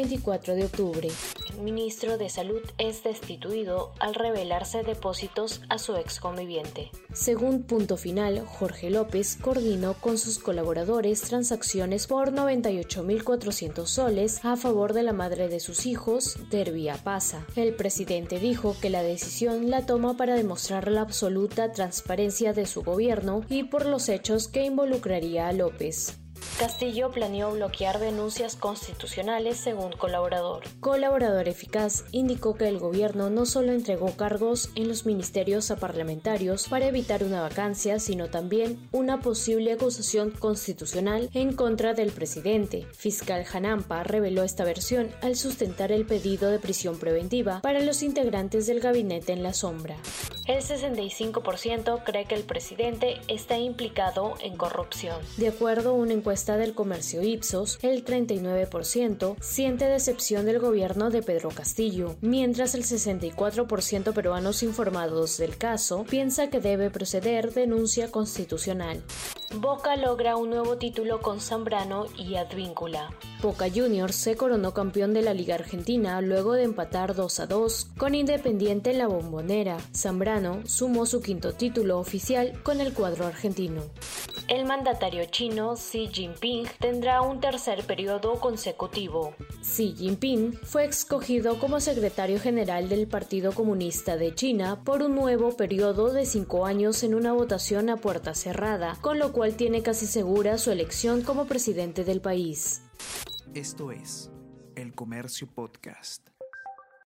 24 de octubre. El ministro de Salud es destituido al revelarse depósitos a su ex conviviente. Según punto final, Jorge López coordinó con sus colaboradores transacciones por 98.400 soles a favor de la madre de sus hijos, Dervia Pasa. El presidente dijo que la decisión la toma para demostrar la absoluta transparencia de su gobierno y por los hechos que involucraría a López. Castillo planeó bloquear denuncias constitucionales según colaborador. Colaborador eficaz indicó que el gobierno no solo entregó cargos en los ministerios a parlamentarios para evitar una vacancia, sino también una posible acusación constitucional en contra del presidente. Fiscal Hanampa reveló esta versión al sustentar el pedido de prisión preventiva para los integrantes del gabinete en la sombra. El 65% cree que el presidente está implicado en corrupción. De acuerdo a una encuesta del comercio Ipsos, el 39% siente decepción del gobierno de Pedro Castillo, mientras el 64% peruanos informados del caso piensa que debe proceder denuncia constitucional. Boca logra un nuevo título con Zambrano y Advíncula. Boca Juniors se coronó campeón de la Liga Argentina luego de empatar 2 a 2 con Independiente en la Bombonera. Zambrano sumó su quinto título oficial con el cuadro argentino. El mandatario chino Xi Jinping tendrá un tercer periodo consecutivo. Xi Jinping fue escogido como secretario general del Partido Comunista de China por un nuevo periodo de cinco años en una votación a puerta cerrada, con lo cual tiene casi segura su elección como presidente del país. Esto es El Comercio Podcast.